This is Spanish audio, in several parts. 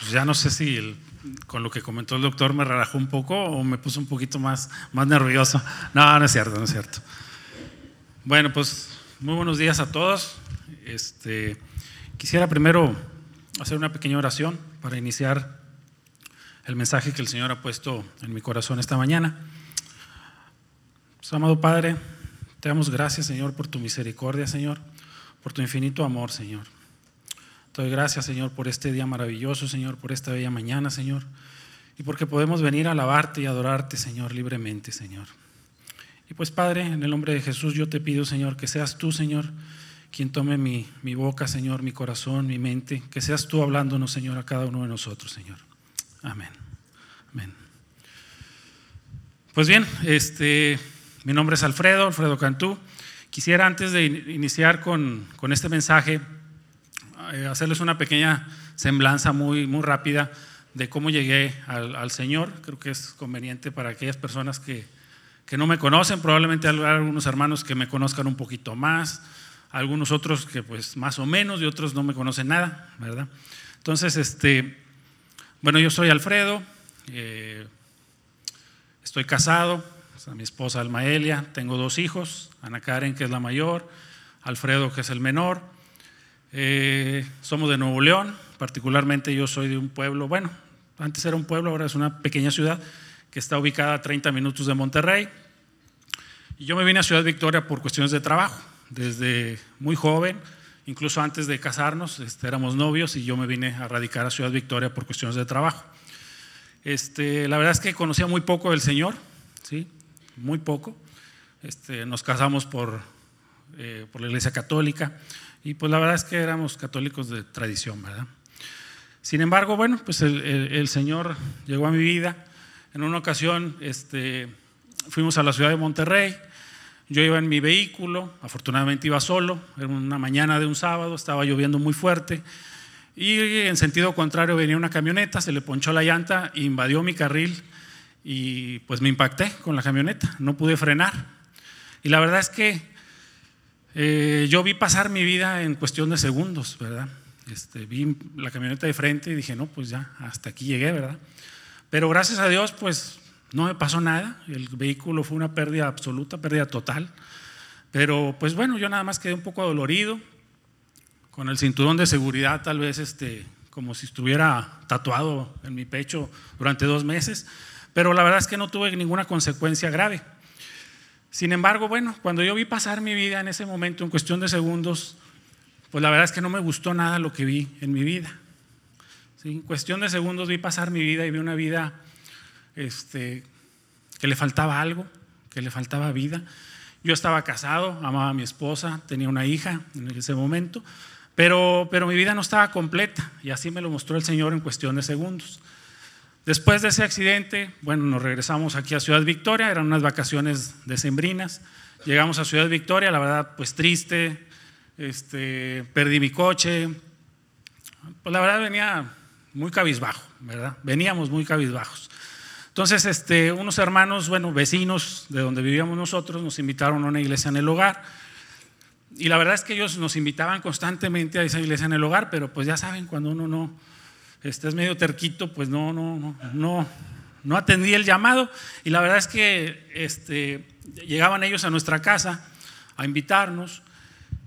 pues ya no sé si con lo que comentó el doctor me relajó un poco o me puso un poquito más, más nervioso. No, no es cierto, no es cierto. Bueno, pues muy buenos días a todos. Este, quisiera primero hacer una pequeña oración para iniciar el mensaje que el Señor ha puesto en mi corazón esta mañana. Pues, amado Padre, te damos gracias, Señor, por tu misericordia, Señor, por tu infinito amor, Señor. Te doy gracias, Señor, por este día maravilloso, Señor, por esta bella mañana, Señor, y porque podemos venir a alabarte y adorarte, Señor, libremente, Señor. Y pues, Padre, en el nombre de Jesús yo te pido, Señor, que seas tú, Señor, quien tome mi, mi boca, Señor, mi corazón, mi mente, que seas tú hablándonos, Señor, a cada uno de nosotros, Señor. Amén. Amén. Pues bien, este, mi nombre es Alfredo, Alfredo Cantú. Quisiera antes de iniciar con, con este mensaje, hacerles una pequeña semblanza muy, muy rápida de cómo llegué al, Señor. Creo que es conveniente para aquellas personas que, que no me conocen, probablemente algunos hermanos que me conozcan un poquito más, algunos otros que pues más o menos y otros no me conocen nada, ¿verdad? Entonces, este, bueno, yo soy Alfredo, eh, estoy casado, mi esposa Almaelia, tengo dos hijos, Ana Karen que es la mayor, Alfredo que es el menor. Eh, somos de Nuevo León, particularmente yo soy de un pueblo, bueno, antes era un pueblo, ahora es una pequeña ciudad que está ubicada a 30 minutos de Monterrey. Y yo me vine a Ciudad Victoria por cuestiones de trabajo, desde muy joven, incluso antes de casarnos, este, éramos novios y yo me vine a radicar a Ciudad Victoria por cuestiones de trabajo. Este, la verdad es que conocía muy poco del Señor, ¿sí? muy poco. Este, nos casamos por, eh, por la Iglesia Católica y pues la verdad es que éramos católicos de tradición, ¿verdad? Sin embargo, bueno, pues el, el, Señor llegó a mi vida. En una ocasión este, fuimos a la ciudad de Monterrey, yo iba en mi vehículo, afortunadamente iba solo, era una mañana de un sábado, estaba lloviendo muy fuerte y en sentido contrario venía una camioneta, se le ponchó la llanta, invadió mi carril y pues me impacté con la camioneta, no pude frenar. Y la verdad es que eh, yo vi pasar mi vida en cuestión de segundos, ¿verdad? Este, vi la camioneta de frente y dije, no, pues ya, hasta aquí llegué, ¿verdad? Pero gracias a Dios, pues no me pasó nada, el vehículo fue una pérdida absoluta, pérdida total. Pero pues bueno, yo nada más quedé un poco adolorido, con el cinturón de seguridad tal vez este, como si estuviera tatuado en mi pecho durante dos meses pero la verdad es que no tuve ninguna consecuencia grave. Sin embargo, bueno, cuando yo vi pasar mi vida en ese momento, en cuestión de segundos, pues la verdad es que no me gustó nada lo que vi en mi vida. En cuestión de segundos vi pasar mi vida y vi una vida este, que le faltaba algo, que le faltaba vida. Yo estaba casado, amaba a mi esposa, tenía una hija en ese momento, pero, pero mi vida no estaba completa y así me lo mostró el Señor en cuestión de segundos. Después de ese accidente, bueno, nos regresamos aquí a Ciudad Victoria, eran unas vacaciones decembrinas. Llegamos a Ciudad Victoria, la verdad, pues triste, este, perdí mi coche. Pues la verdad venía muy cabizbajo, ¿verdad? Veníamos muy cabizbajos. Entonces, este, unos hermanos, bueno, vecinos de donde vivíamos nosotros, nos invitaron a una iglesia en el hogar. Y la verdad es que ellos nos invitaban constantemente a esa iglesia en el hogar, pero pues ya saben, cuando uno no, este es medio terquito, pues no, no, no, no, no atendí el llamado. Y la verdad es que este, llegaban ellos a nuestra casa a invitarnos.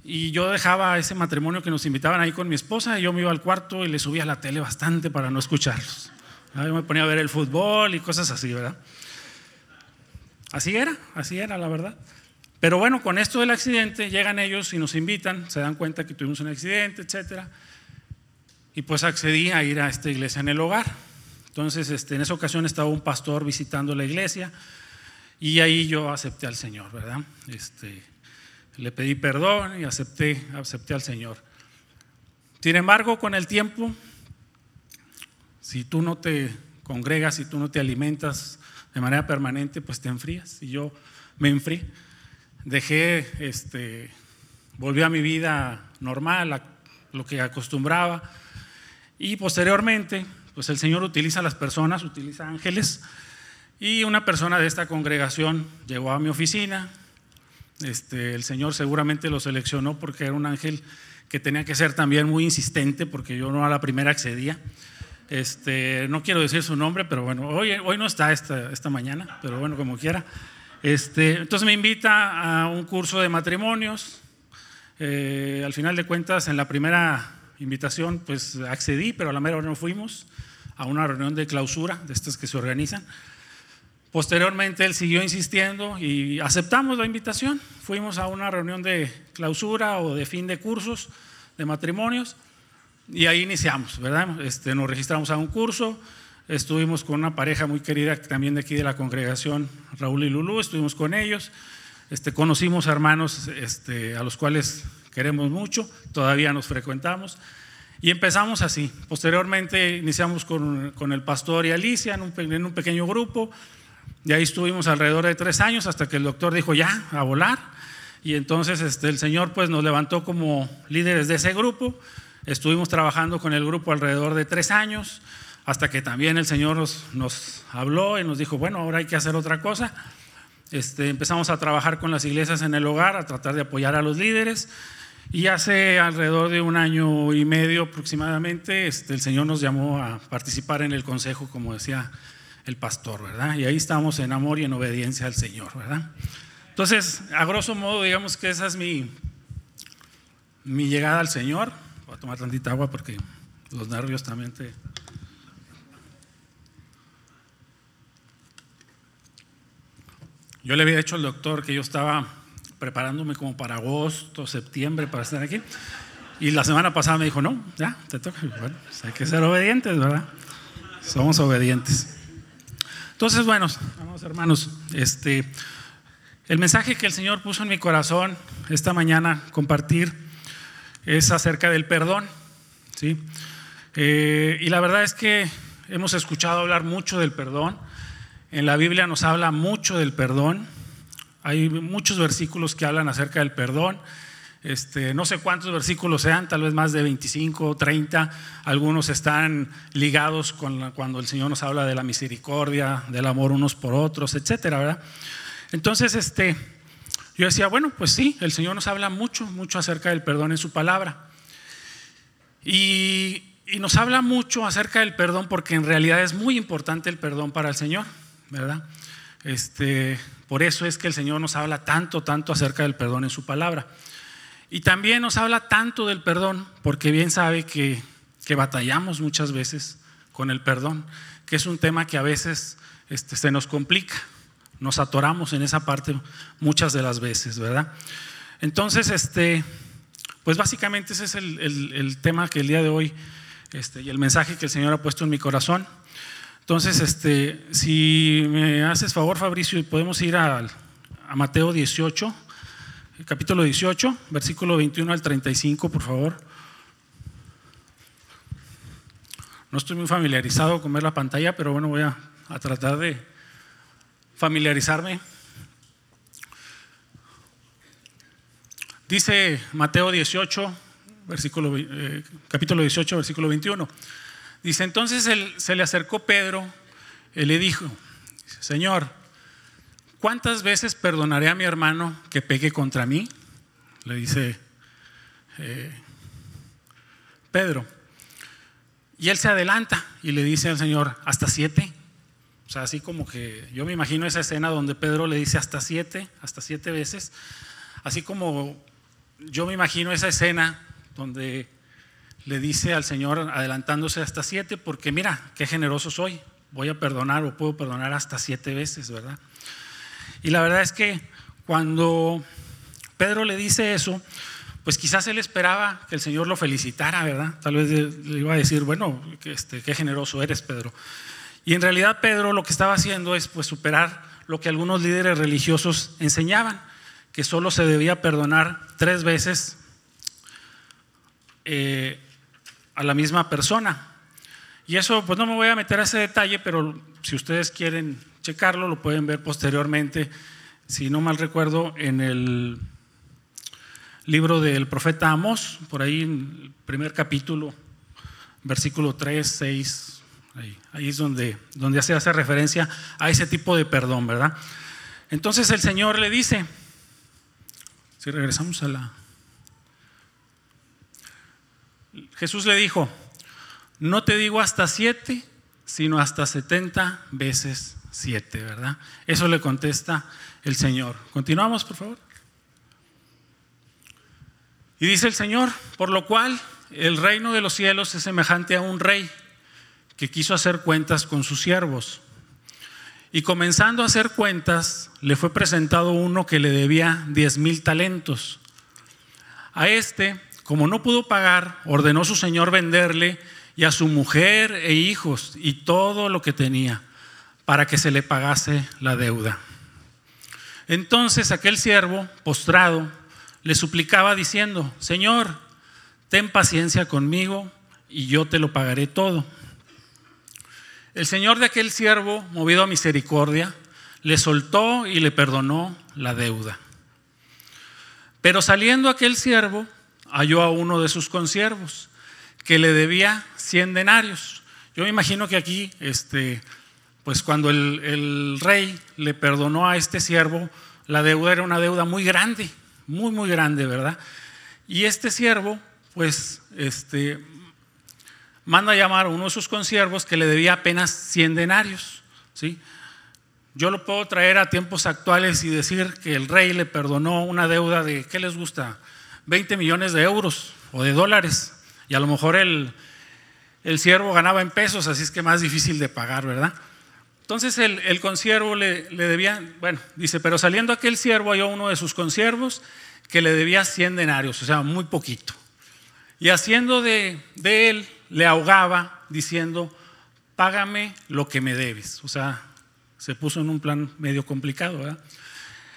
Y yo dejaba ese matrimonio que nos invitaban ahí con mi esposa y yo me iba al cuarto y le subía la tele bastante para no escucharlos. Yo me ponía a ver el fútbol y cosas así, ¿verdad? Así era, así era, la verdad. Pero bueno, con esto del accidente llegan ellos y nos invitan, se dan cuenta que tuvimos un accidente, etcétera. Y pues accedí a ir a esta iglesia en el hogar. Entonces, este, en esa ocasión estaba un pastor visitando la iglesia y ahí yo acepté al Señor, ¿verdad? Este, le pedí perdón y acepté, acepté al Señor. Sin embargo, con el tiempo, si tú no te congregas, si tú no te alimentas de manera permanente, pues te enfrías. Y yo me enfrié. Dejé, este, volví a mi vida normal, a lo que acostumbraba. Y posteriormente, pues el Señor utiliza las personas, utiliza ángeles. Y una persona de esta congregación llegó a mi oficina. Este, el Señor seguramente lo seleccionó porque era un ángel que tenía que ser también muy insistente, porque yo no a la primera accedía. Este, no quiero decir su nombre, pero bueno, hoy, hoy no está esta, esta mañana, pero bueno, como quiera. Este, entonces me invita a un curso de matrimonios. Eh, al final de cuentas, en la primera invitación, pues accedí, pero a la mera hora no fuimos a una reunión de clausura, de estas que se organizan. Posteriormente él siguió insistiendo y aceptamos la invitación. Fuimos a una reunión de clausura o de fin de cursos de matrimonios y ahí iniciamos, ¿verdad? Este, nos registramos a un curso, estuvimos con una pareja muy querida también de aquí de la congregación, Raúl y Lulú, estuvimos con ellos, este, conocimos hermanos este, a los cuales queremos mucho, todavía nos frecuentamos. Y empezamos así. Posteriormente iniciamos con, con el pastor y Alicia en un, en un pequeño grupo. Y ahí estuvimos alrededor de tres años hasta que el doctor dijo ya, a volar. Y entonces este, el Señor pues nos levantó como líderes de ese grupo. Estuvimos trabajando con el grupo alrededor de tres años hasta que también el Señor nos, nos habló y nos dijo, bueno, ahora hay que hacer otra cosa. Este, empezamos a trabajar con las iglesias en el hogar, a tratar de apoyar a los líderes. Y hace alrededor de un año y medio aproximadamente, este, el Señor nos llamó a participar en el consejo, como decía el pastor, ¿verdad? Y ahí estamos en amor y en obediencia al Señor, ¿verdad? Entonces, a grosso modo, digamos que esa es mi, mi llegada al Señor. Voy a tomar tantita agua porque los nervios también te... Yo le había dicho al doctor que yo estaba preparándome como para agosto, septiembre para estar aquí. Y la semana pasada me dijo, no, ya, te toca. Pues hay que ser obedientes, ¿verdad? Somos obedientes. Entonces, bueno, vamos hermanos, este, el mensaje que el Señor puso en mi corazón esta mañana compartir es acerca del perdón, ¿sí? Eh, y la verdad es que hemos escuchado hablar mucho del perdón. En la Biblia nos habla mucho del perdón. Hay muchos versículos que hablan acerca del perdón. Este, no sé cuántos versículos sean, tal vez más de 25 o 30. Algunos están ligados con cuando el Señor nos habla de la misericordia, del amor unos por otros, etcétera, ¿verdad? Entonces, este, yo decía, bueno, pues sí, el Señor nos habla mucho, mucho acerca del perdón en su palabra. Y, y nos habla mucho acerca del perdón porque en realidad es muy importante el perdón para el Señor, ¿verdad? Este, por eso es que el Señor nos habla tanto, tanto acerca del perdón en su palabra. Y también nos habla tanto del perdón, porque bien sabe que, batallamos muchas veces con el perdón, que es un tema que a veces este, se nos complica, nos atoramos en esa parte muchas de las veces, ¿verdad? Entonces, este, pues básicamente ese es el, tema que el día de hoy este, y el mensaje que el Señor ha puesto en mi corazón. Entonces, este, si me haces favor, Fabricio, podemos ir a, Mateo 18 capítulo 18, versículo 21 al 35, por favor. No estoy muy familiarizado con ver la pantalla, pero bueno, voy a, tratar de familiarizarme. Dice Mateo 18, versículo, eh, capítulo 18, versículo 21. Dice, entonces él, se le acercó Pedro y le dijo, Señor, ¿cuántas veces perdonaré a mi hermano que pegue contra mí? Le dice eh, Pedro. Y él se adelanta y le dice al Señor, hasta siete. O sea, así como que yo me imagino esa escena donde Pedro le dice hasta siete, hasta siete veces. Así como yo me imagino esa escena donde le dice al Señor adelantándose hasta siete, porque mira, qué generoso soy, voy a perdonar o puedo perdonar hasta siete veces, ¿verdad? Y la verdad es que cuando Pedro le dice eso, pues quizás él esperaba que el Señor lo felicitara, ¿verdad? Tal vez le iba a decir, bueno, este, qué generoso eres, Pedro. Y en realidad Pedro lo que estaba haciendo es pues superar lo que algunos líderes religiosos enseñaban, que solo se debía perdonar tres veces eh, a la misma persona. Y eso, pues no me voy a meter a ese detalle, pero si ustedes quieren checarlo, lo pueden ver posteriormente, si no mal recuerdo, en el libro del profeta Amos, por ahí en el primer capítulo, versículo 3, 6, ahí, es donde, donde se hace referencia a ese tipo de perdón, ¿verdad? Entonces el Señor le dice, si regresamos a la... Jesús le dijo, no te digo hasta siete, sino hasta setenta veces siete, ¿verdad? Eso le contesta el Señor. Continuamos, por favor. Y dice el Señor, por lo cual el reino de los cielos es semejante a un rey que quiso hacer cuentas con sus siervos. Y comenzando a hacer cuentas, le fue presentado uno que le debía diez mil talentos. A este, como no pudo pagar, ordenó su señor venderle y a su mujer e hijos y todo lo que tenía para que se le pagase la deuda. Entonces aquel siervo, postrado, le suplicaba diciendo, Señor, ten paciencia conmigo y yo te lo pagaré todo. El Señor de aquel siervo, movido a misericordia, le soltó y le perdonó la deuda. Pero saliendo aquel siervo, halló a uno de sus consiervos que le debía 100 denarios. Yo me imagino que aquí, este, pues cuando el, el rey le perdonó a este siervo, la deuda era una deuda muy grande muy, muy grande, ¿verdad? Y este siervo, pues, este, manda a llamar a uno de sus consiervos que le debía apenas 100 denarios, ¿sí? Yo lo puedo traer a tiempos actuales y decir que el rey le perdonó una deuda de, ¿qué les gusta? 20 millones de euros o de dólares. Y a lo mejor el, el siervo ganaba en pesos, así es que más difícil de pagar, ¿verdad? Entonces el, el consiervo le, le, debía, bueno, dice, pero saliendo aquel siervo halló uno de sus consiervos que le debía 100 denarios, o sea, muy poquito. Y haciendo de, de él, le ahogaba diciendo, págame lo que me debes. O sea, se puso en un plan medio complicado, ¿verdad?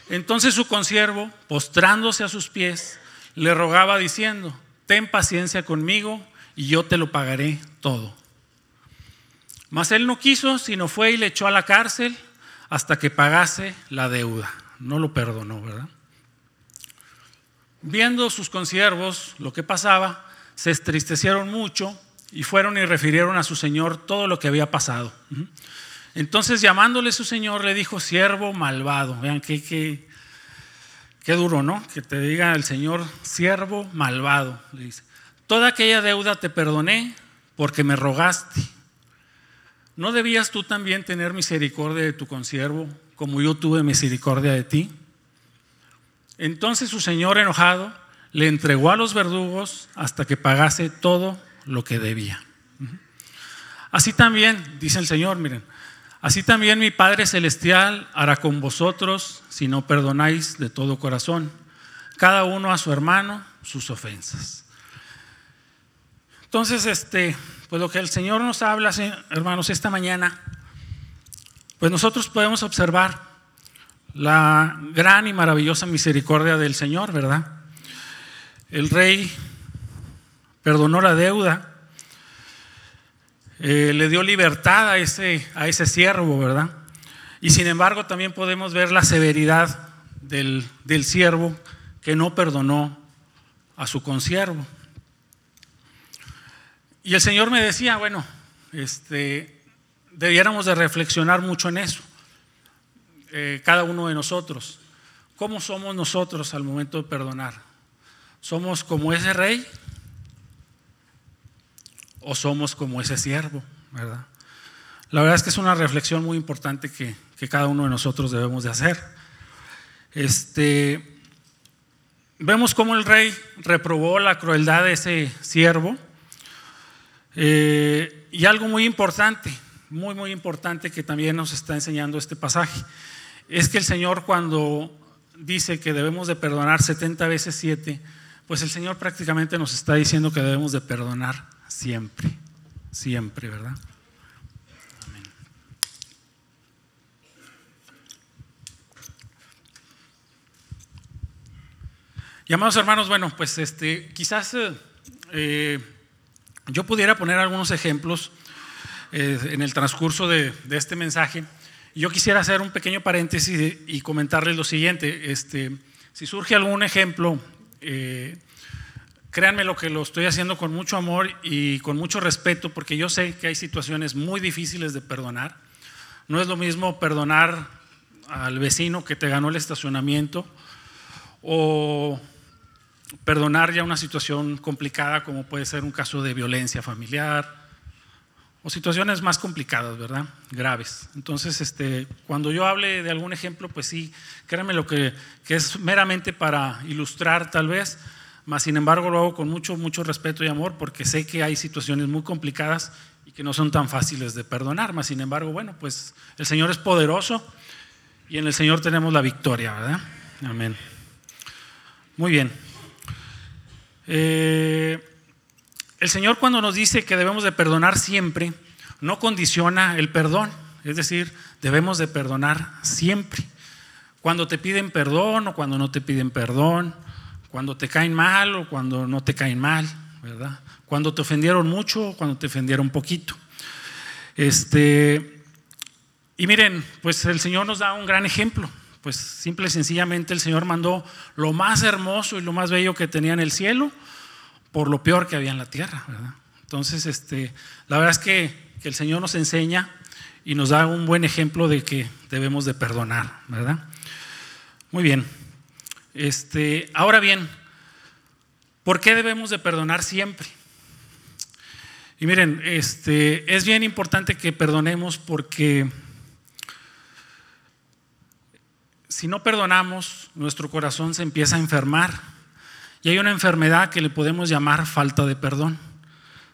Entonces su consiervo, postrándose a sus pies, le rogaba diciendo, ten paciencia conmigo y yo te lo pagaré todo. Mas él no quiso, sino fue y le echó a la cárcel hasta que pagase la deuda. No lo perdonó, ¿verdad? Viendo sus consiervos lo que pasaba, se entristecieron mucho y fueron y refirieron a su señor todo lo que había pasado. Entonces llamándole su señor le dijo, siervo malvado. Vean qué, qué, qué duro, ¿no? Que te diga el señor, siervo malvado. Le dice, toda aquella deuda te perdoné porque me rogaste. ¿No debías tú también tener misericordia de tu consiervo como yo tuve misericordia de ti? Entonces su señor enojado le entregó a los verdugos hasta que pagase todo lo que debía. Así también, dice el Señor, miren, así también mi Padre Celestial hará con vosotros si no perdonáis de todo corazón, cada uno a su hermano sus ofensas. Entonces, este, pues lo que el Señor nos habla, hermanos, esta mañana, pues nosotros podemos observar la gran y maravillosa misericordia del Señor, ¿verdad? El rey perdonó la deuda, eh, le dio libertad a ese, a ese siervo, ¿verdad? Y sin embargo también podemos ver la severidad del, del siervo que no perdonó a su consiervo. Y el Señor me decía, bueno, este, debiéramos de reflexionar mucho en eso, eh, cada uno de nosotros. ¿Cómo somos nosotros al momento de perdonar? ¿Somos como ese rey? ¿O somos como ese siervo? ¿Verdad? La verdad es que es una reflexión muy importante que, que cada uno de nosotros debemos de hacer. Este, vemos cómo el rey reprobó la crueldad de ese siervo eh, y algo muy importante, muy, muy importante que también nos está enseñando este pasaje, es que el Señor cuando dice que debemos de perdonar 70 veces 7, pues el Señor prácticamente nos está diciendo que debemos de perdonar siempre, siempre, ¿verdad? Amén. Y amados hermanos, bueno, pues este, quizás eh, yo pudiera poner algunos ejemplos eh, en el transcurso de, este mensaje. Yo quisiera hacer un pequeño paréntesis y, comentarles lo siguiente. Este, si surge algún ejemplo, eh, créanme lo que lo estoy haciendo con mucho amor y con mucho respeto, porque yo sé que hay situaciones muy difíciles de perdonar. No es lo mismo perdonar al vecino que te ganó el estacionamiento o perdonar ya una situación complicada como puede ser un caso de violencia familiar, o situaciones más complicadas, ¿verdad? Graves. Entonces, este, cuando yo hable de algún ejemplo, pues sí, créanme lo que, que es meramente para ilustrar tal vez, mas sin embargo lo hago con mucho, mucho respeto y amor porque sé que hay situaciones muy complicadas y que no son tan fáciles de perdonar, mas sin embargo, bueno, pues el Señor es poderoso y en el Señor tenemos la victoria, ¿verdad? Amén. Muy bien. Eh, el Señor cuando nos dice que debemos de perdonar siempre, no condiciona el perdón, es decir, debemos de perdonar siempre. Cuando te piden perdón o cuando no te piden perdón, cuando te caen mal o cuando no te caen mal, ¿verdad? Cuando te ofendieron mucho o cuando te ofendieron poquito. Este, y miren, pues el Señor nos da un gran ejemplo. Pues simple y sencillamente el Señor mandó lo más hermoso y lo más bello que tenía en el cielo por lo peor que había en la tierra, ¿verdad? Entonces, este, la verdad es que, el Señor nos enseña y nos da un buen ejemplo de que debemos de perdonar, ¿verdad? Muy bien. Este, ahora bien, ¿por qué debemos de perdonar siempre? Y miren, este, es bien importante que perdonemos porque si no perdonamos, nuestro corazón se empieza a enfermar y hay una enfermedad que le podemos llamar falta de perdón.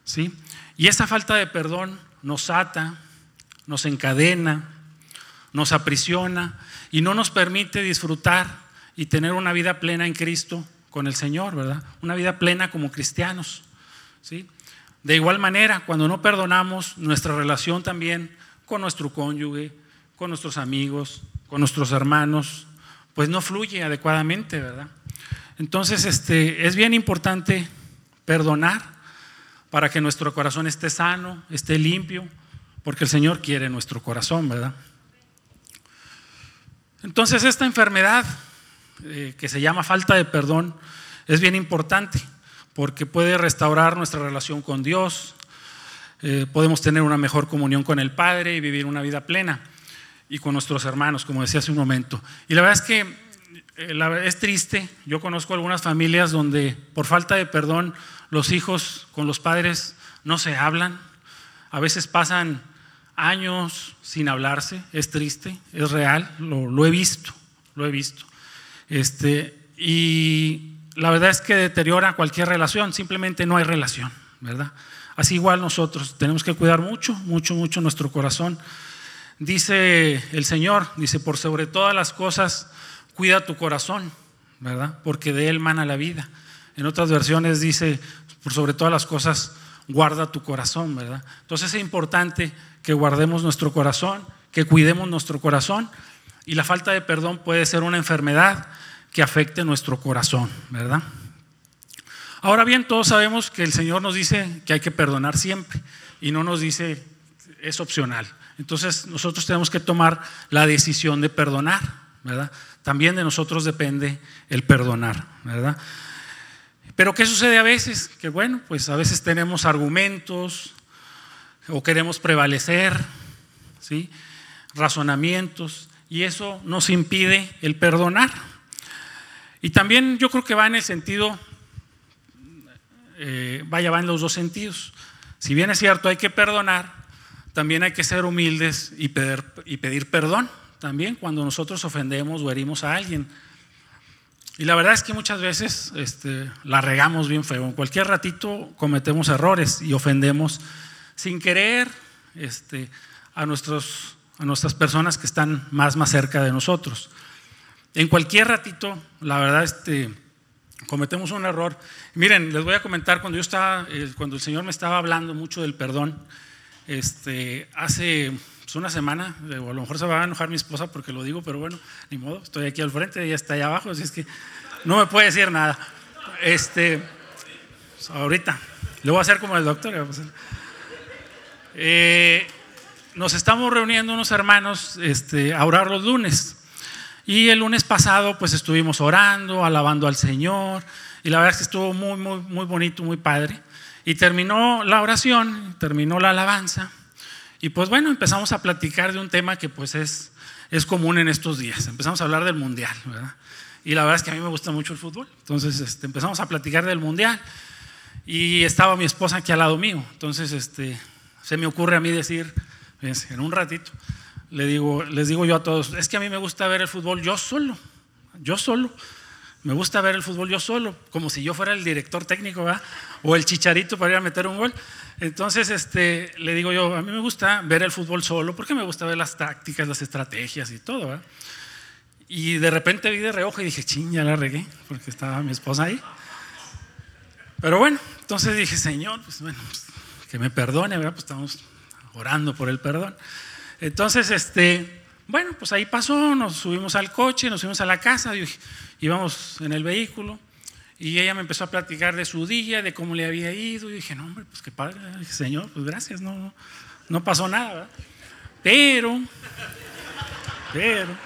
¿sí? Y esa falta de perdón nos ata, nos encadena, nos aprisiona y no nos permite disfrutar y tener una vida plena en Cristo con el Señor, ¿verdad? Una vida plena como cristianos. ¿sí? De igual manera, cuando no perdonamos nuestra relación también con nuestro cónyuge, con nuestros amigos, con nuestros hermanos, pues no fluye adecuadamente, ¿verdad? Entonces, este, es bien importante perdonar para que nuestro corazón esté sano, esté limpio, porque el Señor quiere nuestro corazón, ¿verdad? Entonces, esta enfermedad eh, que se llama falta de perdón es bien importante porque puede restaurar nuestra relación con Dios, eh, podemos tener una mejor comunión con el Padre y vivir una vida plena y con nuestros hermanos, como decía hace un momento. Y la verdad es que eh, es triste, yo conozco algunas familias donde por falta de perdón los hijos con los padres no se hablan, a veces pasan años sin hablarse, es triste, es real, lo, he visto, lo he visto. Este, y la verdad es que deteriora cualquier relación, simplemente no hay relación, ¿verdad? Así igual nosotros tenemos que cuidar mucho, mucho, mucho nuestro corazón. Dice el Señor, dice, por sobre todas las cosas, cuida tu corazón, ¿verdad? Porque de él mana la vida. En otras versiones dice, por sobre todas las cosas, guarda tu corazón, ¿verdad? Entonces es importante que guardemos nuestro corazón, que cuidemos nuestro corazón y la falta de perdón puede ser una enfermedad que afecte nuestro corazón, ¿verdad? Ahora bien, todos sabemos que el Señor nos dice que hay que perdonar siempre y no nos dice es opcional. Entonces nosotros tenemos que tomar la decisión de perdonar, ¿verdad? También de nosotros depende el perdonar, ¿verdad? Pero ¿qué sucede a veces? Que bueno, pues a veces tenemos argumentos o queremos prevalecer, ¿sí? Razonamientos y eso nos impide el perdonar. Y también yo creo que va en el sentido, eh, vaya, va en los dos sentidos. Si bien es cierto, hay que perdonar, también hay que ser humildes y pedir, perdón, también cuando nosotros ofendemos o herimos a alguien. Y la verdad es que muchas veces este, la regamos bien feo. En cualquier ratito cometemos errores y ofendemos sin querer este, a, nuestros, a nuestras personas que están más, más cerca de nosotros. En cualquier ratito, la verdad, este, cometemos un error. Miren, les voy a comentar, cuando yo estaba, eh, cuando el Señor me estaba hablando mucho del perdón, este, hace pues una semana, a lo mejor se va a enojar mi esposa porque lo digo, pero bueno, ni modo, estoy aquí al frente, ella está allá abajo, así es que no me puede decir nada. Este, pues, ahorita, le voy a hacer como el doctor. Nos estamos reuniendo unos hermanos este, a orar los lunes. Y el lunes pasado pues estuvimos orando, alabando al Señor. Y la verdad es que estuvo muy, muy, muy bonito, muy padre. Y terminó la oración, terminó la alabanza. Y pues bueno, empezamos a platicar de un tema que pues es, es común en estos días. Empezamos a hablar del mundial, ¿verdad? Y la verdad es que a mí me gusta mucho el fútbol. Entonces este, empezamos a platicar del mundial y estaba mi esposa aquí al lado mío. Entonces este, se me ocurre a mí decir, en un ratito, le digo, les digo yo a todos, es que a mí me gusta ver el fútbol yo solo, yo solo. Me gusta ver el fútbol yo solo, como si yo fuera el director técnico, ¿verdad? O el chicharito para ir a meter un gol. Entonces, este, le digo yo, a mí me gusta ver el fútbol solo, porque me gusta ver las tácticas, las estrategias y todo, ¿verdad? Y de repente vi de reojo y dije, ching, ya la regué, porque estaba mi esposa ahí. Pero bueno, entonces dije, Señor, pues bueno, pues, que me perdone, ¿verdad? Pues estamos orando por el perdón. Entonces, este, bueno, pues ahí pasó, nos subimos al coche, nos subimos a la casa, íbamos en el vehículo y ella me empezó a platicar de su día, de cómo le había ido y dije, no, hombre, pues qué padre, Señor, pues gracias, no, no pasó nada, ¿verdad? Pero, pero,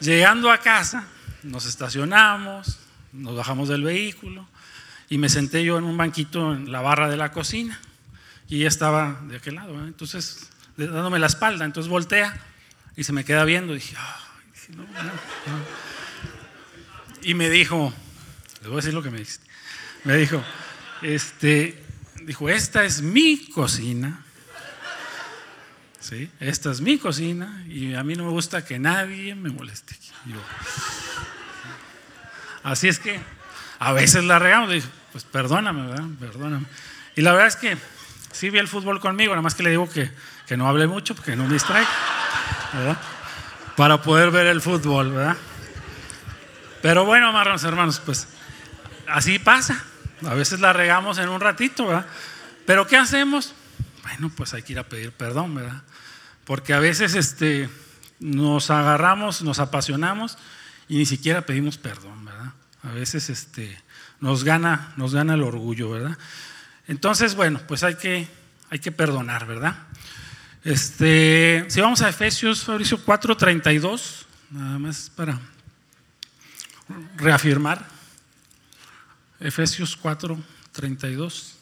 llegando a casa, nos estacionamos, nos bajamos del vehículo y me senté yo en un banquito en la barra de la cocina y ella estaba de aquel lado, entonces dándome la espalda, entonces voltea y se me queda viendo. Y dije, no, no, no. Y me dijo, le voy a decir lo que me dice. Me dijo, este, dijo, esta es mi cocina. ¿Sí? Esta es mi cocina y a mí no me gusta que nadie me moleste. así es que a veces la regamos. Dije, pues perdóname, ¿verdad? Perdóname. Y la verdad es que sí vi el fútbol conmigo, nada más que le digo que, que no hable mucho porque no me distraiga, ¿verdad? Para poder ver el fútbol, ¿verdad? Pero bueno, hermanos, hermanos, pues así pasa. A veces la regamos en un ratito, ¿verdad? Pero ¿qué hacemos? Bueno, pues hay que ir a pedir perdón, ¿verdad? Porque a veces este, nos agarramos, nos apasionamos y ni siquiera pedimos perdón, ¿verdad? A veces este, nos, gana, nos gana el orgullo, ¿verdad? Entonces, bueno, pues hay que, hay que perdonar, ¿verdad? Este, si vamos a Efesios, Fabricio 4:32, nada más para reafirmar. Efesios 4:32.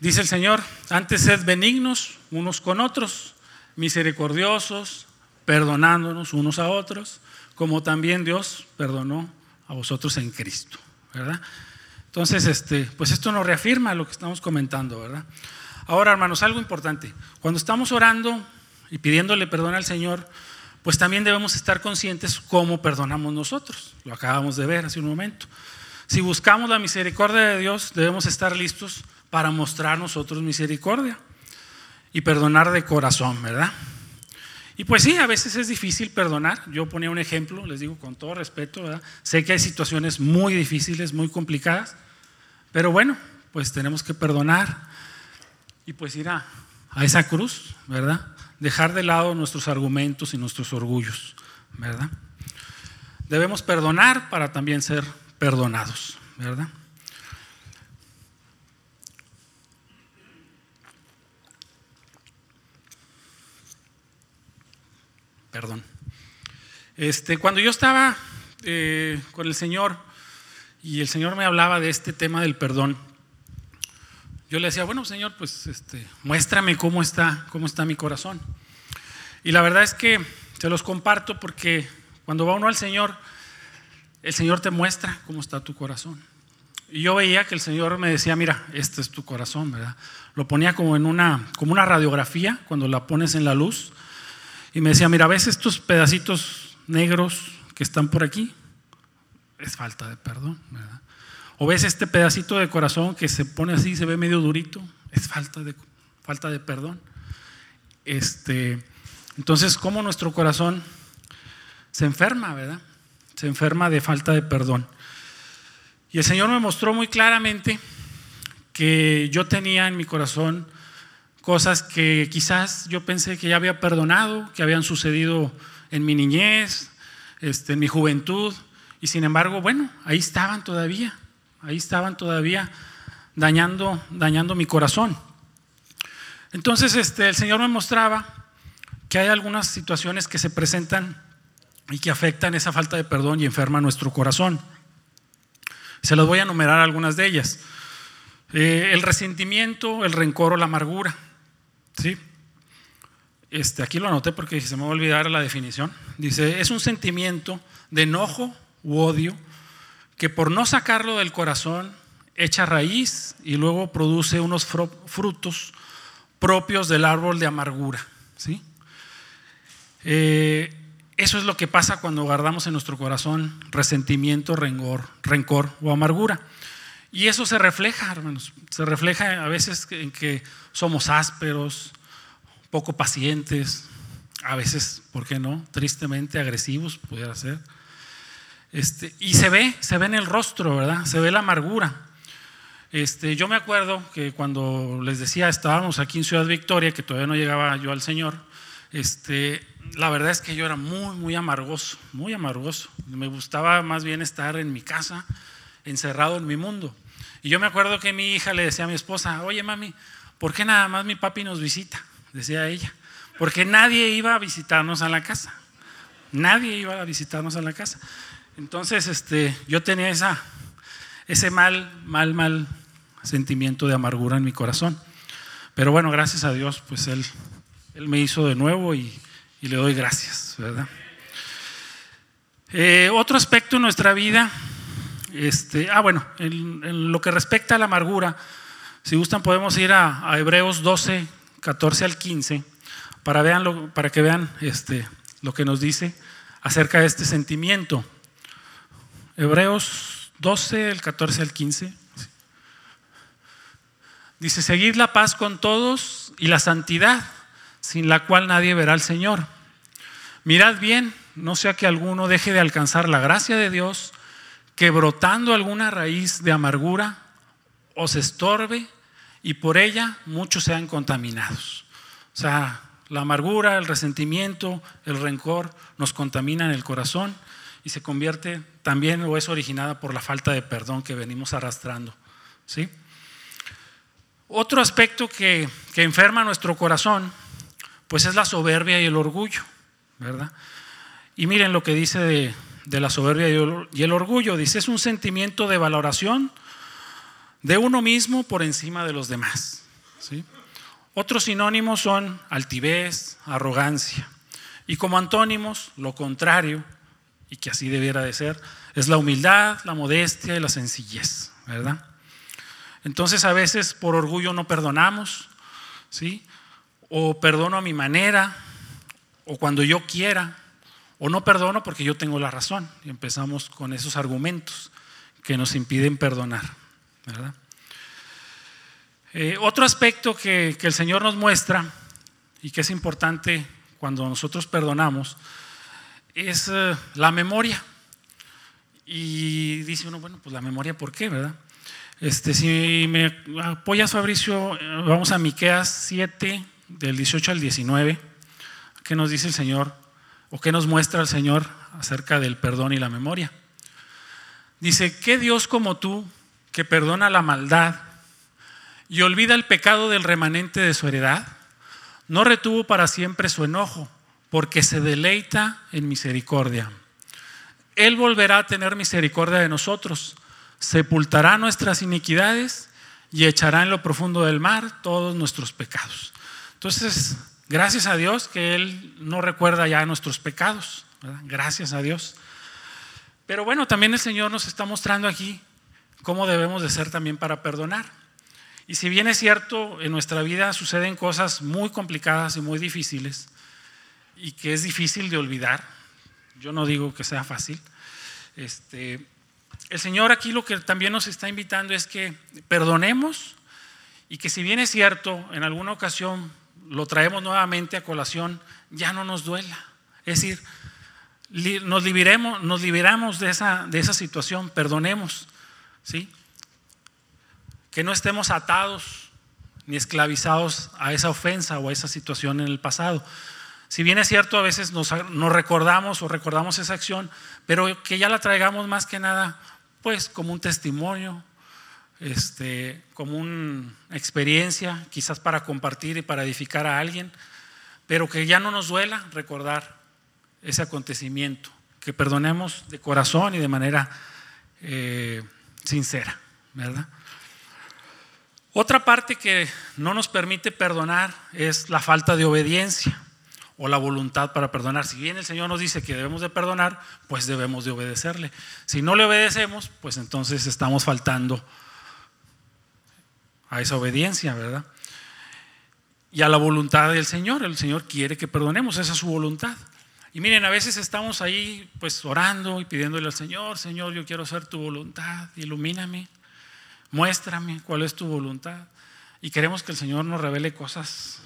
Dice el Señor, antes sed benignos unos con otros, misericordiosos, perdonándonos unos a otros, como también Dios perdonó a vosotros en Cristo, ¿verdad? Entonces, este, pues esto nos reafirma lo que estamos comentando, ¿verdad? Ahora, hermanos, algo importante. Cuando estamos orando y pidiéndole perdón al Señor, pues también debemos estar conscientes cómo perdonamos nosotros. Lo acabamos de ver hace un momento. Si buscamos la misericordia de Dios, debemos estar listos para mostrar nosotros misericordia y perdonar de corazón, ¿verdad? Y pues sí, a veces es difícil perdonar. Yo ponía un ejemplo, les digo con todo respeto, ¿verdad? Sé que hay situaciones muy difíciles, muy complicadas, pero bueno, pues tenemos que perdonar y pues ir a, esa cruz, ¿verdad? Dejar de lado nuestros argumentos y nuestros orgullos, ¿verdad? Debemos perdonar para también ser perdonados, ¿verdad? Perdón. Este, cuando yo estaba eh, con el Señor, y el Señor me hablaba de este tema del perdón. Yo le decía, bueno, Señor, pues este, muéstrame cómo está, cómo está mi corazón. Y la verdad es que se los comparto porque cuando va uno al Señor, el Señor te muestra cómo está tu corazón. Y yo veía que el Señor me decía, mira, este es tu corazón, ¿verdad? Lo ponía como en una, como una radiografía cuando la pones en la luz. Y me decía, mira, ¿ves estos pedacitos negros que están por aquí? Es falta de perdón, ¿verdad? O ves este pedacito de corazón que se pone así, se ve medio durito, es falta de, falta de perdón. Este, entonces, ¿cómo nuestro corazón se enferma, verdad? Se enferma de falta de perdón. Y el Señor me mostró muy claramente que yo tenía en mi corazón cosas que quizás yo pensé que ya había perdonado, que habían sucedido en mi niñez, este, en mi juventud, y sin embargo, bueno, ahí estaban todavía, ahí estaban todavía dañando, dañando mi corazón. Entonces este, el Señor me mostraba que hay algunas situaciones que se presentan y que afectan esa falta de perdón y enferman nuestro corazón. Se las voy a enumerar algunas de ellas. Eh, el resentimiento, el rencor o la amargura. ¿sí? Este, aquí lo anoté porque se me va a olvidar la definición. Dice, es un sentimiento de enojo, u odio que por no sacarlo del corazón echa raíz y luego produce unos frutos propios del árbol de amargura. ¿sí? Eh, eso es lo que pasa cuando guardamos en nuestro corazón resentimiento, rencor, rencor o amargura. Y eso se refleja, hermanos, se refleja a veces en que somos ásperos, poco pacientes, a veces, ¿por qué no? Tristemente agresivos, pudiera ser. Este, y se ve, se ve en el rostro, ¿verdad? Se ve la amargura. Este, yo me acuerdo que cuando les decía, estábamos aquí en Ciudad Victoria, que todavía no llegaba yo al Señor, este, la verdad es que yo era muy, muy amargoso, muy amargoso. Me gustaba más bien estar en mi casa, encerrado en mi mundo. Y yo me acuerdo que mi hija le decía a mi esposa, oye mami, ¿por qué nada más mi papi nos visita? Decía ella, porque nadie iba a visitarnos a la casa. Nadie iba a visitarnos a la casa. Entonces, este, yo tenía esa, ese mal, mal, mal sentimiento de amargura en mi corazón. Pero bueno, gracias a Dios, pues Él, él me hizo de nuevo y, le doy gracias, ¿verdad? Eh, otro aspecto en nuestra vida, este, ah, bueno, en, lo que respecta a la amargura, si gustan podemos ir a, a Hebreos 12, 14 al 15, para, vean para que vean este, lo que nos dice acerca de este sentimiento. Hebreos 12, el 14 al 15. Dice, seguid la paz con todos y la santidad, sin la cual nadie verá al Señor. Mirad bien, no sea que alguno deje de alcanzar la gracia de Dios, que brotando alguna raíz de amargura os estorbe y por ella muchos sean contaminados. O sea, la amargura, el resentimiento, el rencor nos contaminan el corazón y se convierte también o es originada por la falta de perdón que venimos arrastrando. ¿sí? Otro aspecto que, enferma nuestro corazón, pues es la soberbia y el orgullo, ¿verdad? Y miren lo que dice de, de la soberbia y el orgullo. Dice, es un sentimiento de valoración de uno mismo por encima de los demás. ¿sí? Otros sinónimos son altivez, arrogancia. Y como antónimos, lo contrario, y que así debiera de ser, es la humildad, la modestia y la sencillez, ¿verdad? Entonces a veces por orgullo no perdonamos, ¿sí? O perdono a mi manera, o cuando yo quiera, o no perdono porque yo tengo la razón. Y empezamos con esos argumentos que nos impiden perdonar, ¿verdad? Eh, otro aspecto que, que el Señor nos muestra y que es importante cuando nosotros perdonamos es eh, la memoria. Y dice uno, bueno, pues la memoria, ¿por qué, verdad? Este, si me apoyas, Fabricio, vamos a Miqueas 7, del 18 al 19. ¿Qué nos dice el Señor? ¿O qué nos muestra el Señor acerca del perdón y la memoria? Dice, ¿qué Dios como tú, que perdona la maldad y olvida el pecado del remanente de su heredad, no retuvo para siempre su enojo? Porque se deleita en misericordia. Él volverá a tener misericordia de nosotros, sepultará nuestras iniquidades y echará en lo profundo del mar todos nuestros pecados. Entonces, gracias a Dios que Él no recuerda ya nuestros pecados, gracias a Dios. Pero bueno, también el Señor nos está mostrando aquí cómo debemos de ser también para perdonar. Y si bien es cierto, en nuestra vida suceden cosas muy complicadas y muy difíciles, y que es difícil de olvidar. Yo no digo que sea fácil. Este, el Señor aquí lo que también nos está invitando es que perdonemos y que si bien es cierto, en alguna ocasión lo traemos nuevamente a colación, ya no nos duela. Es decir, nos liberemos, nos liberamos de esa, de esa situación, perdonemos, ¿sí? Que no estemos atados ni esclavizados a esa ofensa o a esa situación en el pasado, si bien es cierto, a veces nos, recordamos o recordamos esa acción, pero que ya la traigamos más que nada, pues como un testimonio, este, como una experiencia, quizás para compartir y para edificar a alguien, pero que ya no nos duela recordar ese acontecimiento, que perdonemos de corazón y de manera eh, sincera, ¿verdad? Otra parte que no nos permite perdonar es la falta de obediencia o la voluntad para perdonar. Si bien el Señor nos dice que debemos de perdonar, pues debemos de obedecerle. Si no le obedecemos, pues entonces estamos faltando a esa obediencia, ¿verdad? Y a la voluntad del Señor. El Señor quiere que perdonemos, esa es su voluntad. Y miren, a veces estamos ahí pues orando y pidiéndole al Señor, Señor, yo quiero hacer tu voluntad, ilumíname, muéstrame cuál es tu voluntad. Y queremos que el Señor nos revele cosas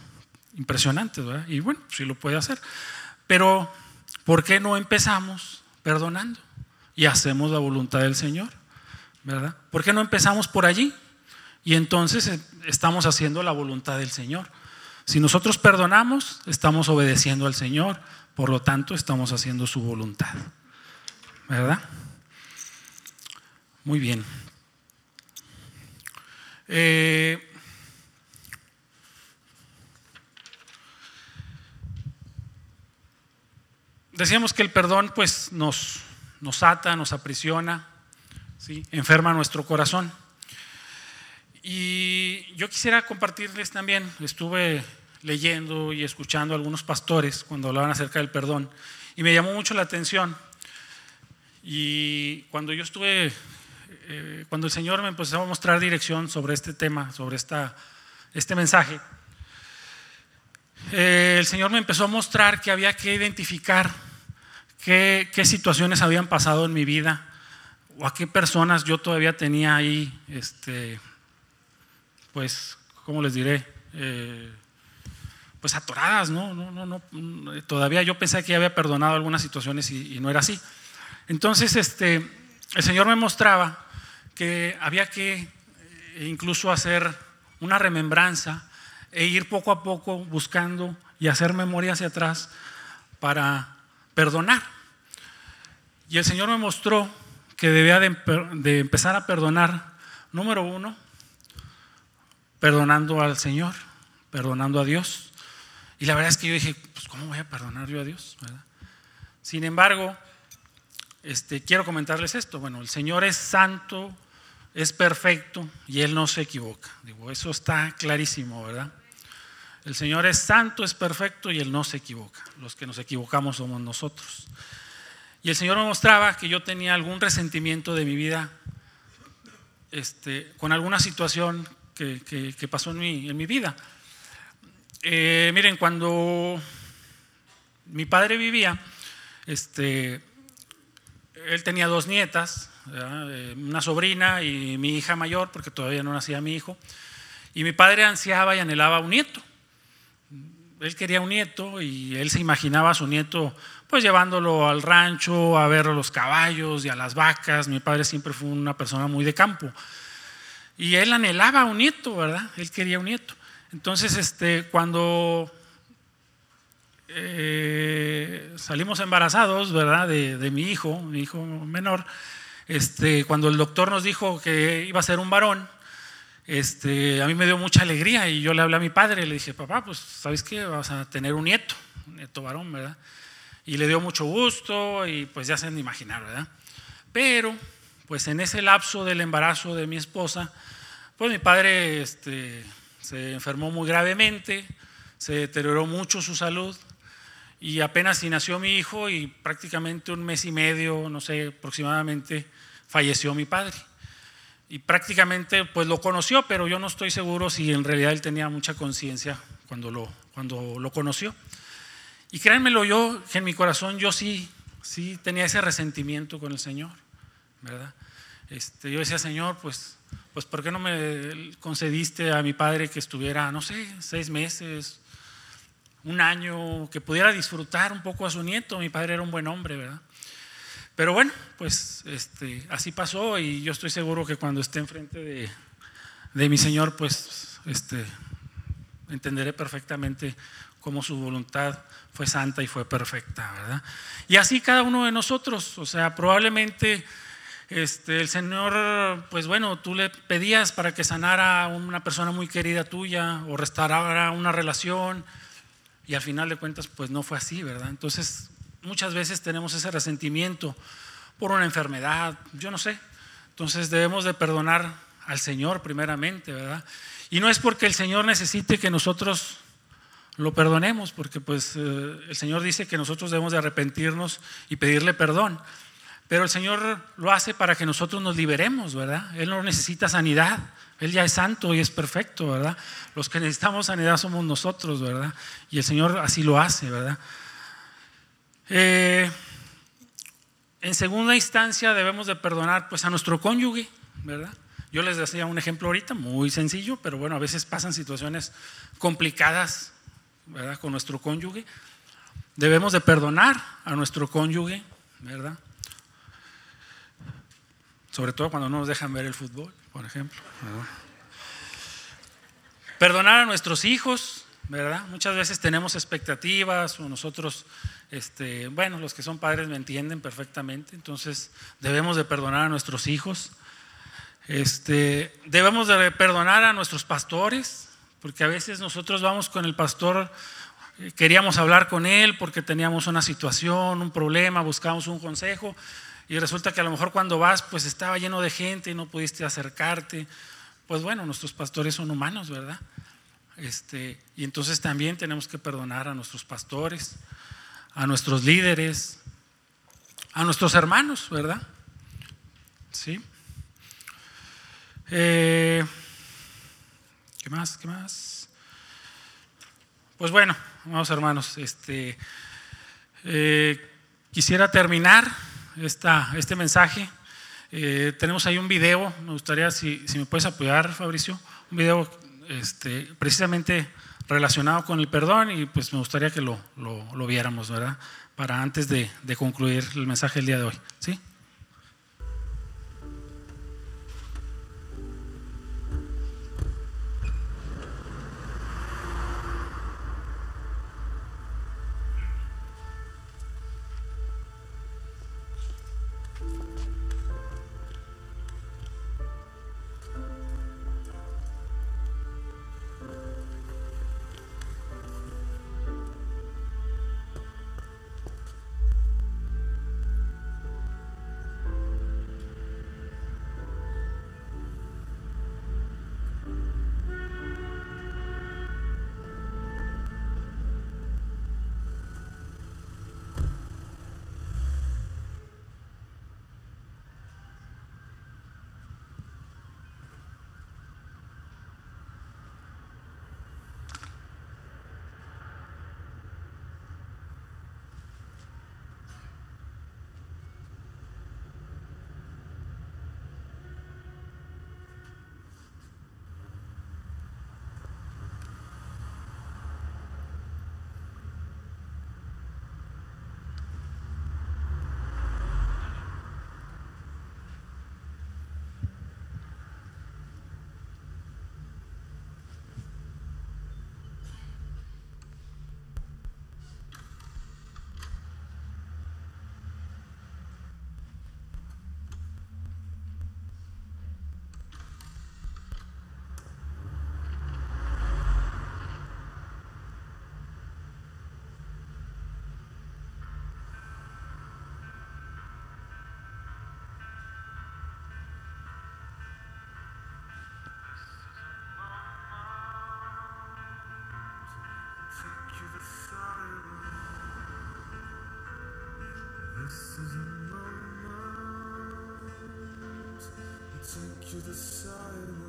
impresionantes, ¿verdad? Y bueno, sí lo puede hacer. Pero, ¿por qué no empezamos perdonando y hacemos la voluntad del Señor? ¿Verdad? ¿Por qué no empezamos por allí? Y entonces eh, estamos haciendo la voluntad del Señor. Si nosotros perdonamos, estamos obedeciendo al Señor. Por lo tanto, estamos haciendo su voluntad. ¿Verdad? Muy bien. Eh, decíamos que el perdón pues nos, nos ata, nos aprisiona, ¿sí? enferma nuestro corazón. Y yo quisiera compartirles también, estuve leyendo y escuchando a algunos pastores cuando hablaban acerca del perdón. Y me llamó mucho la atención. Y cuando yo estuve, eh, cuando el Señor me empezó a mostrar dirección sobre este tema, sobre esta, este mensaje, eh, el Señor me empezó a mostrar que había que identificar qué, qué, situaciones habían pasado en mi vida o a qué personas yo todavía tenía ahí, este, pues, ¿cómo les diré? Eh, pues atoradas, ¿no? No, no, no, todavía yo pensé que ya había perdonado algunas situaciones y, no era así. Entonces, este, el Señor me mostraba que había que eh, incluso hacer una remembranza e ir poco a poco buscando y hacer memoria hacia atrás para perdonar. Y el Señor me mostró que debía de, empezar a perdonar, número uno, perdonando al Señor, perdonando a Dios. Y la verdad es que yo dije, pues ¿cómo voy a perdonar yo a Dios? Sin embargo, este, quiero comentarles esto. Bueno, el Señor es santo, es perfecto y Él no se equivoca. Digo, eso está clarísimo, ¿verdad? El Señor es santo, es perfecto y Él no se equivoca. Los que nos equivocamos somos nosotros. Y el Señor me mostraba que yo tenía algún resentimiento de mi vida este, con alguna situación que, que pasó en mi, en mi vida. Eh, miren, cuando mi padre vivía, este, él tenía dos nietas, eh, una sobrina y mi hija mayor, porque todavía no nacía mi hijo, y mi padre ansiaba y anhelaba un nieto. Él quería un nieto y él se imaginaba a su nieto pues llevándolo al rancho a ver a los caballos y a las vacas. Mi padre siempre fue una persona muy de campo. Y él anhelaba un nieto, ¿verdad? Él quería un nieto. Entonces, este, cuando eh, salimos embarazados, ¿verdad? De, mi hijo, mi hijo menor, este, cuando el doctor nos dijo que iba a ser un varón, este, a mí me dio mucha alegría y yo le hablé a mi padre, le dije, papá, pues, ¿sabes qué? Vas a tener un nieto, un nieto varón, ¿verdad? Y le dio mucho gusto y pues ya se han de imaginar, ¿verdad? Pero, pues en ese lapso del embarazo de mi esposa, pues mi padre, este, se enfermó muy gravemente, se deterioró mucho su salud y apenas si nació mi hijo y prácticamente un mes y medio, no sé, aproximadamente, falleció mi padre. Y prácticamente pues lo conoció, pero yo no estoy seguro si en realidad él tenía mucha conciencia cuando lo, cuando lo conoció. Y créanmelo yo, que en mi corazón yo sí, sí tenía ese resentimiento con el Señor, ¿verdad? Este, yo decía, Señor, pues pues ¿por qué no me concediste a mi padre que estuviera, no sé, seis meses, un año, que pudiera disfrutar un poco a su nieto? Mi padre era un buen hombre, ¿verdad? Pero bueno, pues este, así pasó y yo estoy seguro que cuando esté enfrente de, de mi Señor, pues este, entenderé perfectamente cómo su voluntad fue santa y fue perfecta, ¿verdad? Y así cada uno de nosotros, o sea, probablemente este, el Señor, pues bueno, tú le pedías para que sanara a una persona muy querida tuya o restaurara una relación y al final de cuentas pues no fue así, ¿verdad? Entonces muchas veces tenemos ese resentimiento por una enfermedad, yo no sé. Entonces debemos de perdonar al Señor primeramente, ¿verdad? Y no es porque el Señor necesite que nosotros lo perdonemos, porque pues eh, el Señor dice que nosotros debemos de arrepentirnos y pedirle perdón. Pero el Señor lo hace para que nosotros nos liberemos, ¿verdad? Él no necesita sanidad. Él ya es santo y es perfecto, ¿verdad? Los que necesitamos sanidad somos nosotros, ¿verdad? Y el Señor así lo hace, ¿verdad? Eh, en segunda instancia debemos de perdonar pues a nuestro cónyuge, ¿verdad? Yo les decía un ejemplo ahorita, muy sencillo, pero bueno, a veces pasan situaciones complicadas, ¿verdad? Con nuestro cónyuge. Debemos de perdonar a nuestro cónyuge, ¿verdad? Sobre todo cuando no nos dejan ver el fútbol, por ejemplo. Perdonar a nuestros hijos, ¿verdad? Muchas veces tenemos expectativas o nosotros, este, bueno, los que son padres me entienden perfectamente, entonces debemos de perdonar a nuestros hijos. Este, debemos de perdonar a nuestros pastores, porque a veces nosotros vamos con el pastor, eh, queríamos hablar con él porque teníamos una situación, un problema, buscamos un consejo, y resulta que a lo mejor cuando vas, pues estaba lleno de gente y no pudiste acercarte. Pues bueno, nuestros pastores son humanos, ¿verdad? Este, y entonces también tenemos que perdonar a nuestros pastores, a nuestros líderes, a nuestros hermanos, ¿verdad? Sí. Eh, ¿Qué más? ¿Qué más? Pues bueno, vamos hermanos, este, eh, quisiera terminar esta, este mensaje. Eh, tenemos ahí un video, me gustaría si, si, me puedes apoyar, Fabricio, un video este, precisamente relacionado con el perdón y pues me gustaría que lo, lo, lo viéramos, ¿verdad? Para antes de, de concluir el mensaje del día de hoy, ¿sí? Take you to silence.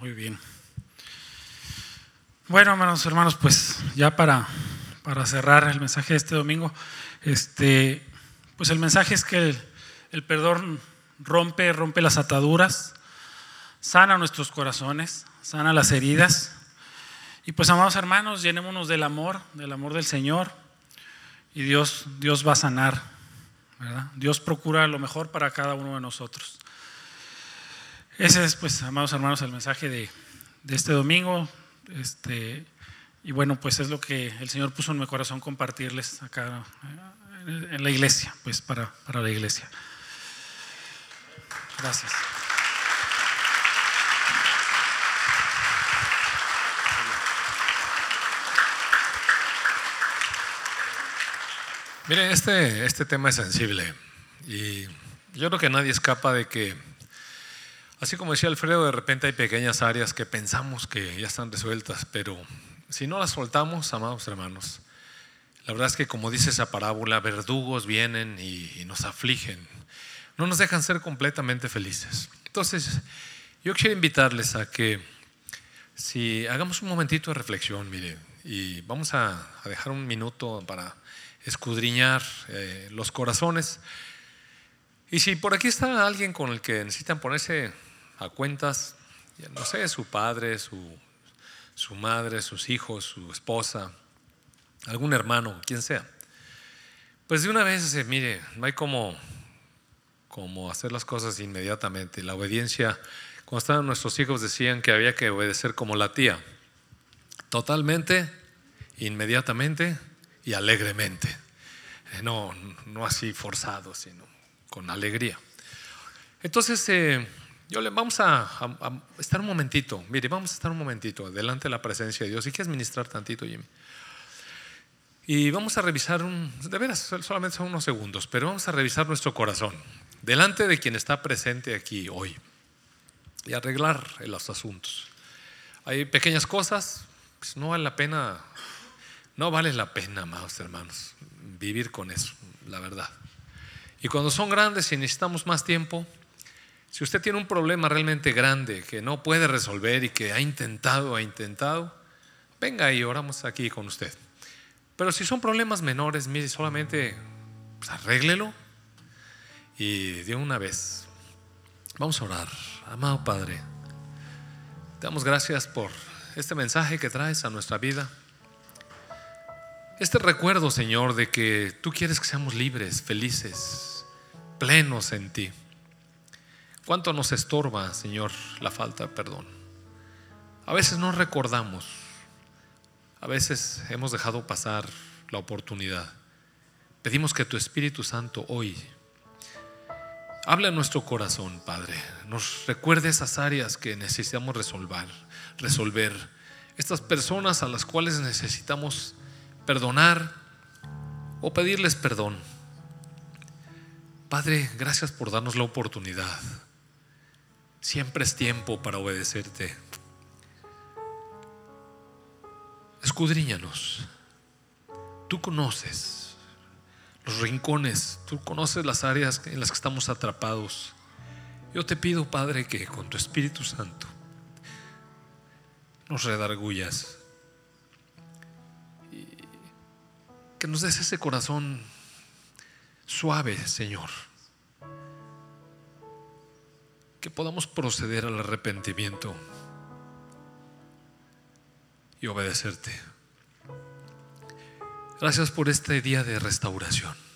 Muy bien. Bueno, hermanos, hermanos, pues ya para, para cerrar el mensaje de este domingo, este, pues el mensaje es que el, el perdón rompe, rompe las ataduras, sana nuestros corazones, sana las heridas. Y pues, amados hermanos, llenémonos del amor, del amor del Señor, y Dios, Dios va a sanar, ¿verdad? Dios procura lo mejor para cada uno de nosotros. Ese es, pues, amados hermanos, el mensaje de, de este domingo. Este, y bueno, pues es lo que el Señor puso en mi corazón compartirles acá en la iglesia, pues para, para la iglesia. Gracias. Miren, este, este tema es sensible y yo creo que nadie escapa de que, así como decía Alfredo, de repente hay pequeñas áreas que pensamos que ya están resueltas, pero si no las soltamos, amados hermanos, la verdad es que como dice esa parábola, verdugos vienen y, y nos afligen, no nos dejan ser completamente felices. Entonces, yo quiero invitarles a que si hagamos un momentito de reflexión, miren, y vamos a, a dejar un minuto para escudriñar eh, los corazones. Y si por aquí está alguien con el que necesitan ponerse a cuentas, no sé, su padre, su, su madre, sus hijos, su esposa, algún hermano, quien sea, pues de una vez, eh, mire, no hay como, como hacer las cosas inmediatamente. La obediencia, cuando estaban nuestros hijos decían que había que obedecer como la tía, totalmente, inmediatamente y alegremente. Eh, no, no así forzado, sino con alegría. Entonces, eh, yo le vamos a, estar un momentito, mire, vamos a estar un momentito delante de la presencia de Dios. ¿Y quieres ministrar tantito, Jimmy? Y vamos a revisar, un, de veras, solamente son unos segundos, pero vamos a revisar nuestro corazón delante de quien está presente aquí hoy y arreglar los asuntos. Hay pequeñas cosas, pues no vale la pena no vale la pena, amados hermanos, vivir con eso, la verdad. Y cuando son grandes y necesitamos más tiempo, si usted tiene un problema realmente grande que no puede resolver y que ha intentado, ha intentado, venga y oramos aquí con usted. Pero si son problemas menores, mire, solamente pues, arréglelo y de una vez. Vamos a orar. Amado Padre, te damos gracias por este mensaje que traes a nuestra vida. Este recuerdo, Señor, de que tú quieres que seamos libres, felices, plenos en ti. ¿Cuánto nos estorba, Señor, la falta de perdón? A veces no recordamos, a veces hemos dejado pasar la oportunidad. Pedimos que tu Espíritu Santo hoy hable a nuestro corazón, Padre. Nos recuerde esas áreas que necesitamos resolver, resolver. Estas personas a las cuales necesitamos perdonar o pedirles perdón. Padre, gracias por darnos la oportunidad. Siempre es tiempo para obedecerte. Escudriñanos. Tú conoces los rincones, tú conoces las áreas en las que estamos atrapados. Yo te pido, Padre, que con tu Espíritu Santo nos redargullas que nos des ese corazón suave, Señor. Que podamos proceder al arrepentimiento y obedecerte. Gracias por este día de restauración.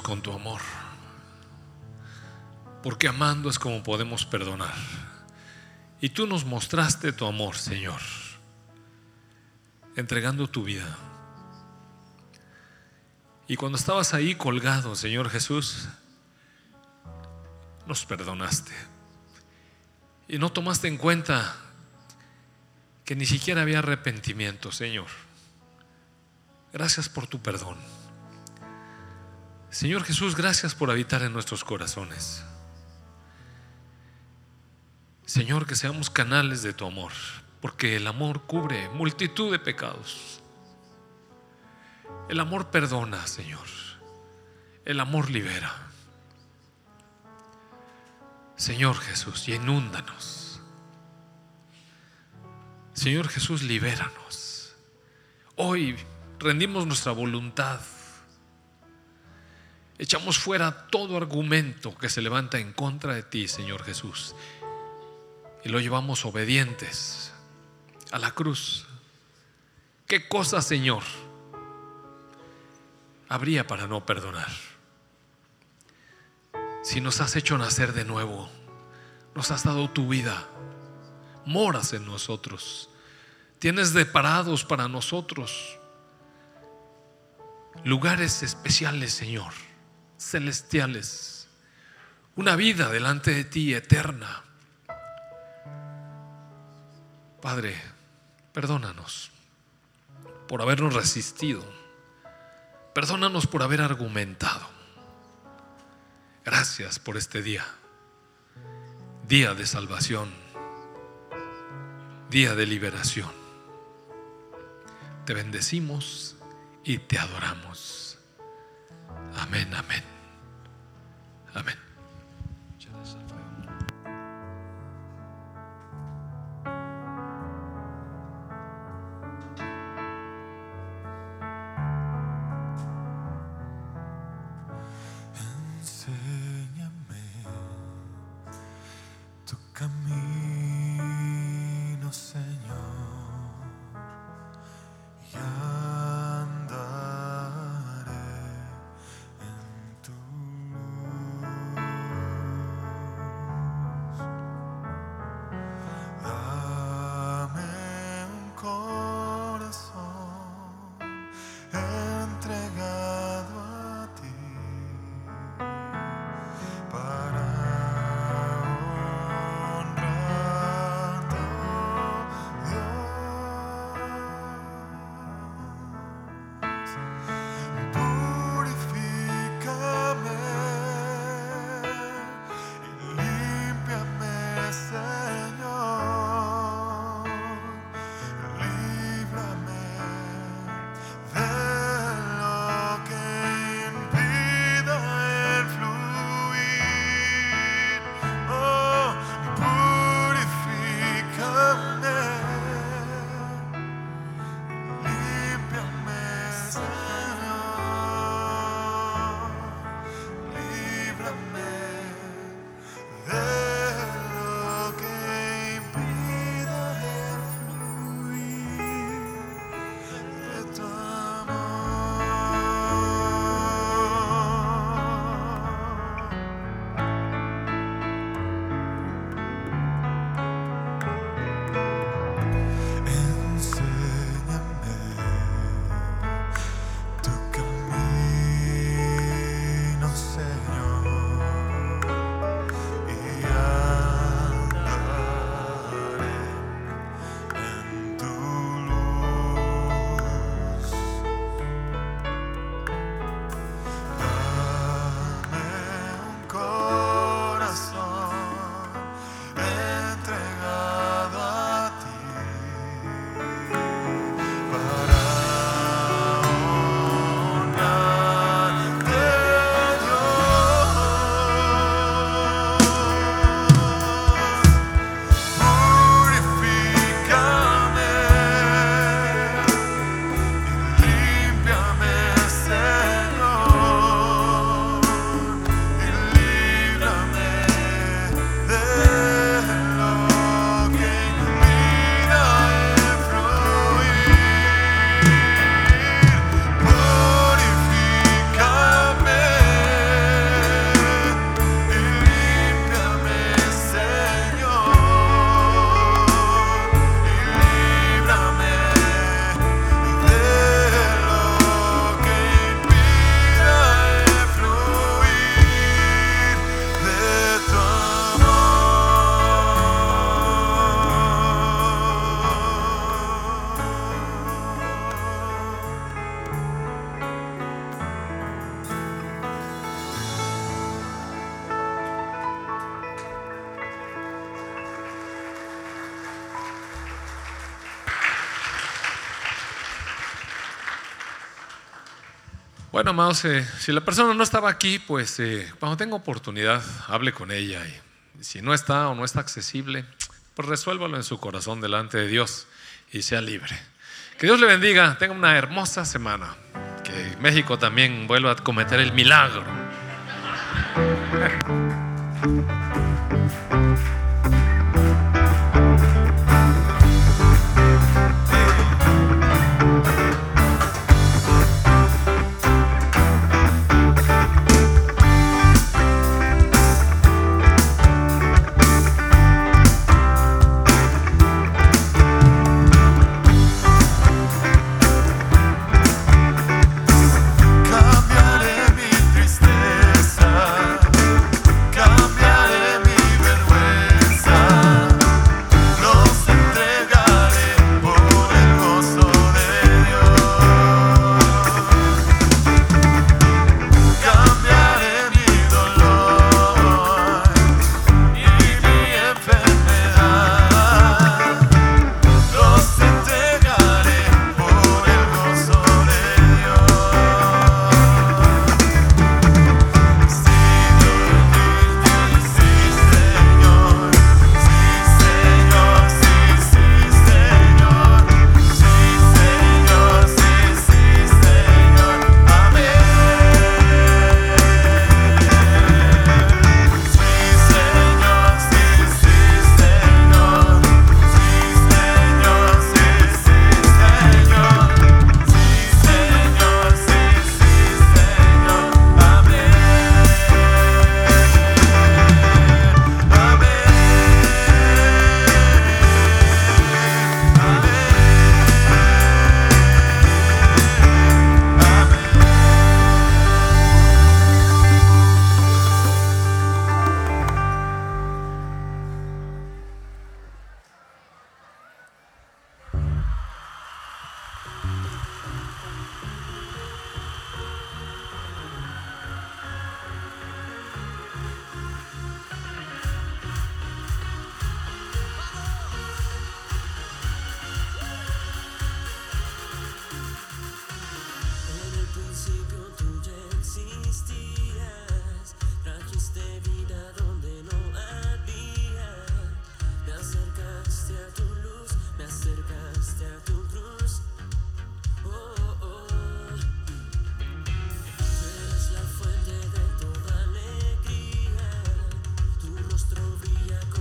Con tu amor. Porque amando es como podemos perdonar. Y tú nos mostraste tu amor, Señor, entregando tu vida. Y cuando estabas ahí colgado, Señor Jesús, nos perdonaste. Y no tomaste en cuenta que ni siquiera había arrepentimiento, Señor. Gracias por tu perdón. Señor Jesús, gracias por habitar en nuestros corazones. Señor, que seamos canales de tu amor, porque el amor cubre multitud de pecados. El amor perdona, Señor. El amor libera. Señor Jesús, y inúndanos. Señor Jesús, libéranos. Hoy rendimos nuestra voluntad. Echamos fuera todo argumento que se levanta en contra de ti, Señor Jesús. Y lo llevamos obedientes a la cruz. ¿Qué cosa, Señor, habría para no perdonar? Si nos has hecho nacer de nuevo, nos has dado tu vida, moras en nosotros, tienes deparados para nosotros lugares especiales, Señor, celestiales, una vida delante de ti eterna. Padre, perdónanos por habernos resistido, perdónanos por haber argumentado. Gracias por este día, día de salvación, día de liberación. Te bendecimos y te adoramos. Amén, amén. Amén. Bueno, amados, eh, si la persona no estaba aquí, pues eh, cuando tenga oportunidad, hable con ella. Y si no está o no está accesible, pues resuélvalo en su corazón delante de Dios y sea libre. Que Dios le bendiga, tenga una hermosa semana. Que México también vuelva a cometer el milagro.